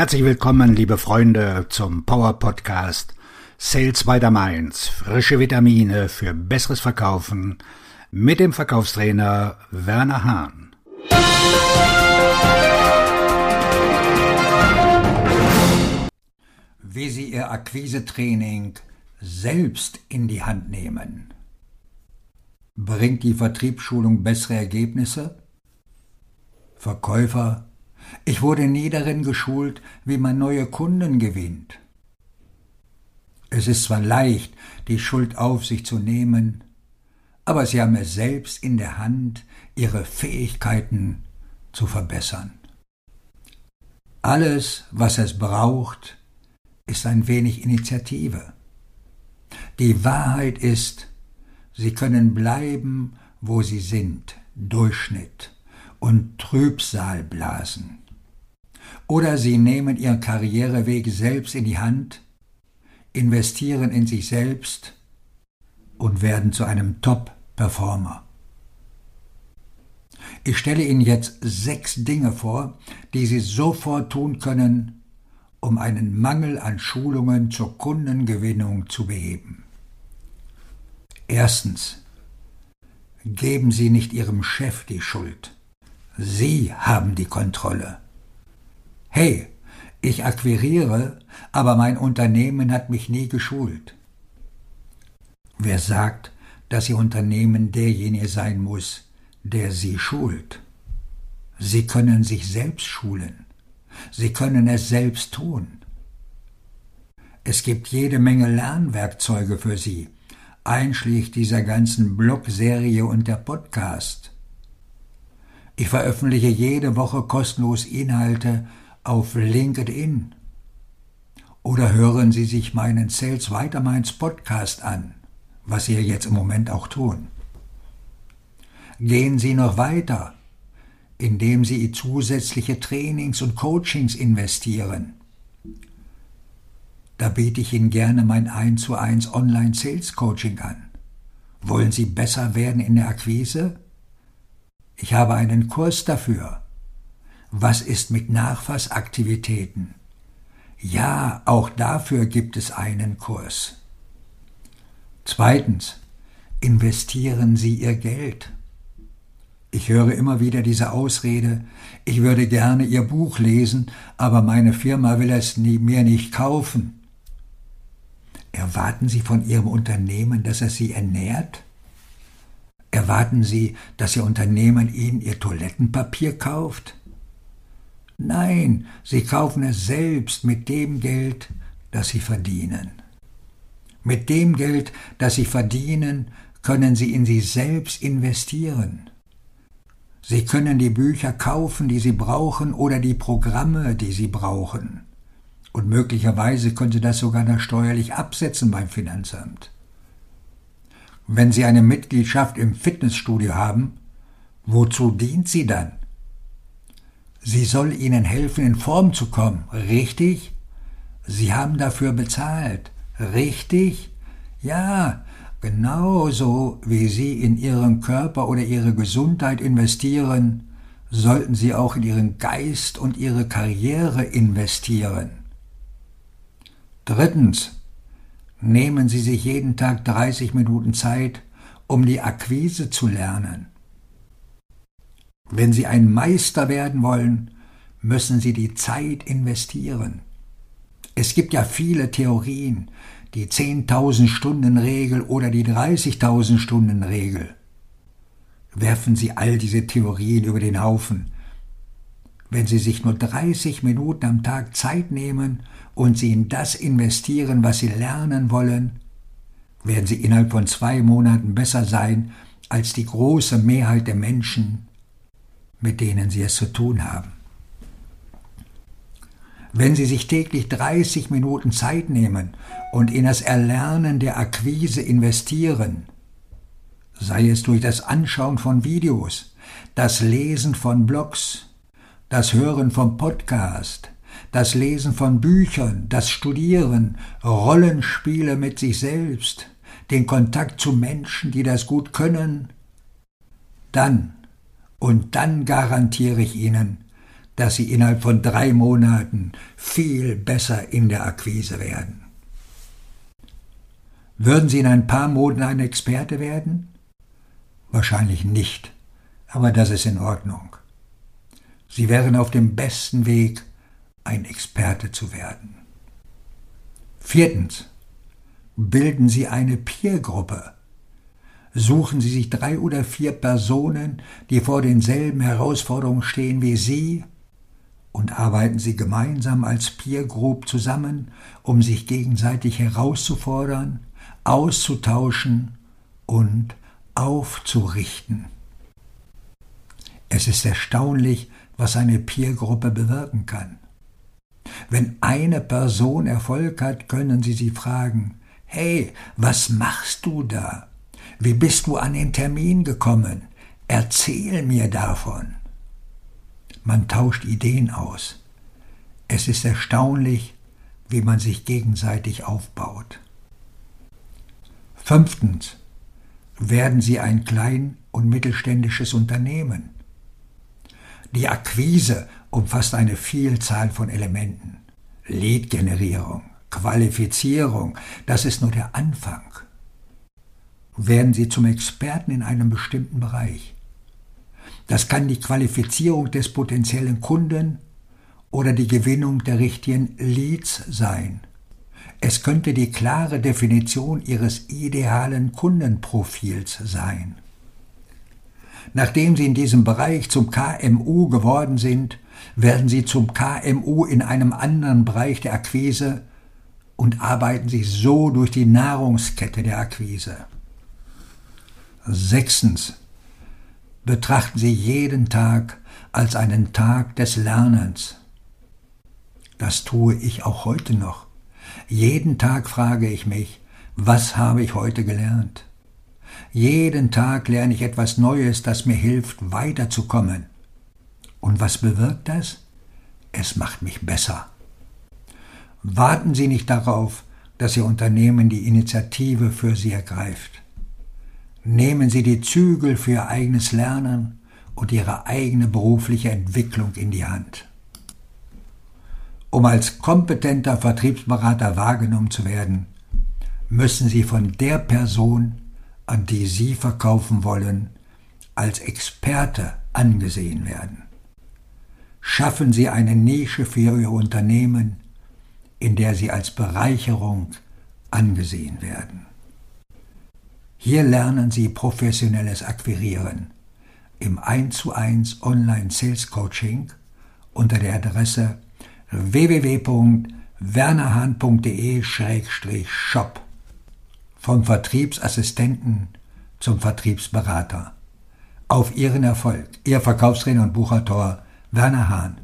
Herzlich willkommen, liebe Freunde, zum Power Podcast Sales by the Mainz. Frische Vitamine für besseres Verkaufen mit dem Verkaufstrainer Werner Hahn. Wie Sie Ihr Akquisetraining selbst in die Hand nehmen. Bringt die Vertriebsschulung bessere Ergebnisse? Verkäufer ich wurde nie darin geschult, wie man neue Kunden gewinnt. Es ist zwar leicht, die Schuld auf sich zu nehmen, aber Sie haben es selbst in der Hand, Ihre Fähigkeiten zu verbessern. Alles, was es braucht, ist ein wenig Initiative. Die Wahrheit ist, Sie können bleiben, wo Sie sind, Durchschnitt und Trübsal blasen. Oder sie nehmen ihren Karriereweg selbst in die Hand, investieren in sich selbst und werden zu einem Top-Performer. Ich stelle Ihnen jetzt sechs Dinge vor, die Sie sofort tun können, um einen Mangel an Schulungen zur Kundengewinnung zu beheben. Erstens. Geben Sie nicht Ihrem Chef die Schuld. Sie haben die Kontrolle. Hey, ich akquiriere, aber mein Unternehmen hat mich nie geschult. Wer sagt, dass Ihr Unternehmen derjenige sein muss, der Sie schult? Sie können sich selbst schulen. Sie können es selbst tun. Es gibt jede Menge Lernwerkzeuge für Sie, einschließlich dieser ganzen Blogserie und der Podcast. Ich veröffentliche jede Woche kostenlos Inhalte auf LinkedIn. Oder hören Sie sich meinen Sales Weiterminds Podcast an, was Sie jetzt im Moment auch tun. Gehen Sie noch weiter, indem Sie zusätzliche Trainings und Coachings investieren. Da biete ich Ihnen gerne mein 1 zu 1 Online Sales Coaching an. Wollen Sie besser werden in der Akquise? Ich habe einen Kurs dafür. Was ist mit Nachfassaktivitäten? Ja, auch dafür gibt es einen Kurs. Zweitens, investieren Sie Ihr Geld. Ich höre immer wieder diese Ausrede, ich würde gerne Ihr Buch lesen, aber meine Firma will es nie, mir nicht kaufen. Erwarten Sie von Ihrem Unternehmen, dass es Sie ernährt? Erwarten Sie, dass Ihr Unternehmen Ihnen Ihr Toilettenpapier kauft? Nein, Sie kaufen es selbst mit dem Geld, das Sie verdienen. Mit dem Geld, das Sie verdienen, können Sie in sich selbst investieren. Sie können die Bücher kaufen, die Sie brauchen, oder die Programme, die Sie brauchen. Und möglicherweise können Sie das sogar noch steuerlich absetzen beim Finanzamt. Wenn Sie eine Mitgliedschaft im Fitnessstudio haben, wozu dient sie dann? Sie soll Ihnen helfen, in Form zu kommen, richtig? Sie haben dafür bezahlt, richtig? Ja, genauso wie Sie in Ihren Körper oder Ihre Gesundheit investieren, sollten Sie auch in Ihren Geist und Ihre Karriere investieren. Drittens, nehmen Sie sich jeden Tag 30 Minuten Zeit, um die Akquise zu lernen. Wenn Sie ein Meister werden wollen, müssen Sie die Zeit investieren. Es gibt ja viele Theorien, die 10.000 Stunden Regel oder die 30.000 Stunden Regel. Werfen Sie all diese Theorien über den Haufen. Wenn Sie sich nur 30 Minuten am Tag Zeit nehmen und Sie in das investieren, was Sie lernen wollen, werden Sie innerhalb von zwei Monaten besser sein als die große Mehrheit der Menschen, mit denen Sie es zu tun haben. Wenn Sie sich täglich 30 Minuten Zeit nehmen und in das Erlernen der Akquise investieren, sei es durch das Anschauen von Videos, das Lesen von Blogs, das Hören vom Podcast, das Lesen von Büchern, das Studieren, Rollenspiele mit sich selbst, den Kontakt zu Menschen, die das gut können, dann und dann garantiere ich Ihnen, dass Sie innerhalb von drei Monaten viel besser in der Akquise werden. Würden Sie in ein paar Monaten ein Experte werden? Wahrscheinlich nicht, aber das ist in Ordnung. Sie wären auf dem besten Weg, ein Experte zu werden. Viertens. Bilden Sie eine Peergruppe. Suchen Sie sich drei oder vier Personen, die vor denselben Herausforderungen stehen wie Sie, und arbeiten Sie gemeinsam als Peer Group zusammen, um sich gegenseitig herauszufordern, auszutauschen und aufzurichten. Es ist erstaunlich, was eine Peergruppe bewirken kann. Wenn eine Person Erfolg hat, können Sie sie fragen, hey, was machst du da? Wie bist du an den Termin gekommen? Erzähl mir davon. Man tauscht Ideen aus. Es ist erstaunlich, wie man sich gegenseitig aufbaut. Fünftens. Werden Sie ein klein- und mittelständisches Unternehmen. Die Akquise umfasst eine Vielzahl von Elementen. Lead-Generierung, Qualifizierung, das ist nur der Anfang. Werden Sie zum Experten in einem bestimmten Bereich. Das kann die Qualifizierung des potenziellen Kunden oder die Gewinnung der richtigen Leads sein. Es könnte die klare Definition Ihres idealen Kundenprofils sein. Nachdem Sie in diesem Bereich zum KMU geworden sind, werden Sie zum KMU in einem anderen Bereich der Akquise und arbeiten sich so durch die Nahrungskette der Akquise. Sechstens. Betrachten Sie jeden Tag als einen Tag des Lernens. Das tue ich auch heute noch. Jeden Tag frage ich mich, was habe ich heute gelernt? Jeden Tag lerne ich etwas Neues, das mir hilft, weiterzukommen. Und was bewirkt das? Es macht mich besser. Warten Sie nicht darauf, dass Ihr Unternehmen die Initiative für Sie ergreift. Nehmen Sie die Zügel für Ihr eigenes Lernen und Ihre eigene berufliche Entwicklung in die Hand. Um als kompetenter Vertriebsberater wahrgenommen zu werden, müssen Sie von der Person an die Sie verkaufen wollen, als Experte angesehen werden. Schaffen Sie eine Nische für Ihr Unternehmen, in der Sie als Bereicherung angesehen werden. Hier lernen Sie professionelles Akquirieren im 1 zu 1 Online Sales Coaching unter der Adresse www.wernerhahn.de-shop vom Vertriebsassistenten zum Vertriebsberater. Auf Ihren Erfolg, Ihr Verkaufstrainer und Buchautor Werner Hahn